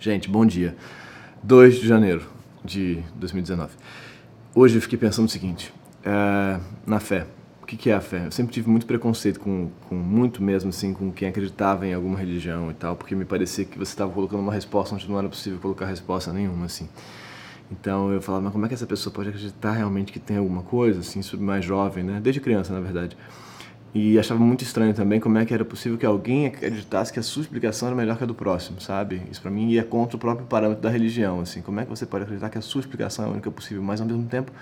Gente, bom dia. 2 de janeiro de 2019. Hoje eu fiquei pensando o seguinte: é, na fé. O que, é a fé? Eu sempre tive muito preconceito com, com muito mesmo, assim, com quem acreditava em alguma religião e tal, porque me parecia que você estava colocando uma resposta onde não era possível colocar resposta nenhuma, assim. Então eu falava, mas como é que essa pessoa pode acreditar realmente que tem alguma coisa, assim, mais jovem, né? Desde criança, na verdade. E achava muito estranho também como é que era possível que alguém acreditasse que a sua explicação era melhor que a do próximo, sabe? Isso para mim ia contra o próprio parâmetro da religião, assim. Como é que você pode acreditar que a sua explicação é a única possível, mas ao mesmo tempo,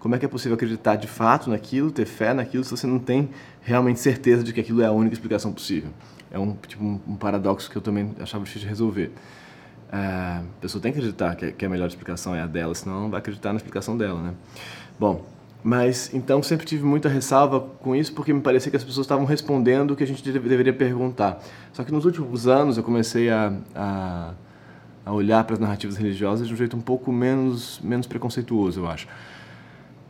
como é que é possível acreditar de fato naquilo, ter fé naquilo, se você não tem realmente certeza de que aquilo é a única explicação possível? É um, tipo, um, paradoxo que eu também achava difícil de resolver. É, a pessoa tem que acreditar que, que a melhor explicação é a dela, senão não vai acreditar na explicação dela, né? Bom, mas então sempre tive muita ressalva com isso porque me parecia que as pessoas estavam respondendo o que a gente deveria perguntar. Só que nos últimos anos eu comecei a, a, a olhar para as narrativas religiosas de um jeito um pouco menos, menos preconceituoso, eu acho.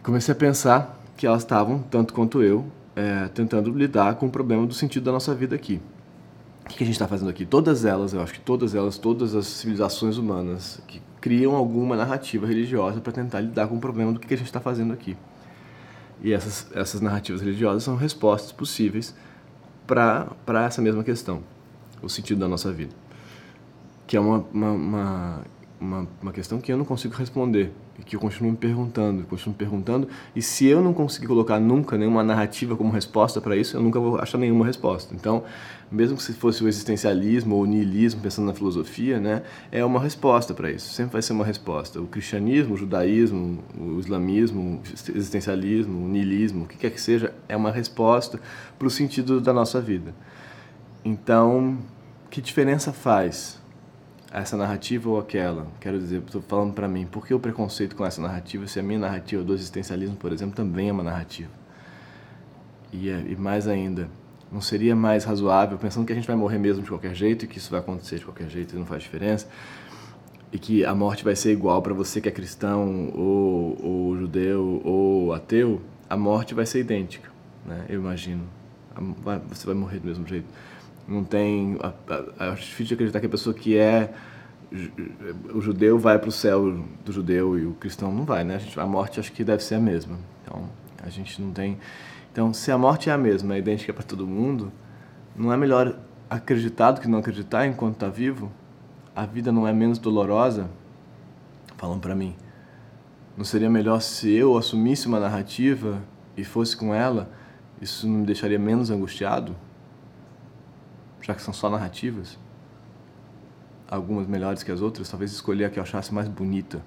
Comecei a pensar que elas estavam, tanto quanto eu, é, tentando lidar com o problema do sentido da nossa vida aqui. O que a gente está fazendo aqui? Todas elas, eu acho que todas elas, todas as civilizações humanas que criam alguma narrativa religiosa para tentar lidar com o problema do que a gente está fazendo aqui. E essas, essas narrativas religiosas são respostas possíveis para essa mesma questão, o sentido da nossa vida. Que é uma, uma, uma, uma, uma questão que eu não consigo responder e que eu continuo me perguntando, continuo me perguntando, e se eu não conseguir colocar nunca nenhuma narrativa como resposta para isso, eu nunca vou achar nenhuma resposta. Então, mesmo que se fosse o existencialismo ou o niilismo, pensando na filosofia, né, é uma resposta para isso, sempre vai ser uma resposta. O cristianismo, o judaísmo, o islamismo, o existencialismo, o niilismo, o que quer que seja, é uma resposta para o sentido da nossa vida. Então, que diferença faz essa narrativa ou aquela. Quero dizer, estou falando para mim, por que o preconceito com essa narrativa se a minha narrativa do existencialismo, por exemplo, também é uma narrativa? E, é, e mais ainda, não seria mais razoável, pensando que a gente vai morrer mesmo de qualquer jeito e que isso vai acontecer de qualquer jeito e não faz diferença, e que a morte vai ser igual para você que é cristão ou, ou judeu ou ateu, a morte vai ser idêntica, né? eu imagino. Você vai morrer do mesmo jeito não tem. Acho difícil acreditar que a pessoa que é. O judeu vai para o céu do judeu e o cristão não vai, né? A, gente, a morte acho que deve ser a mesma. Então, a gente não tem. Então, se a morte é a mesma, é idêntica para todo mundo, não é melhor acreditar do que não acreditar enquanto está vivo? A vida não é menos dolorosa? Falam para mim. Não seria melhor se eu assumisse uma narrativa e fosse com ela? Isso não me deixaria menos angustiado? Já que são só narrativas, algumas melhores que as outras, talvez escolher a que eu achasse mais bonita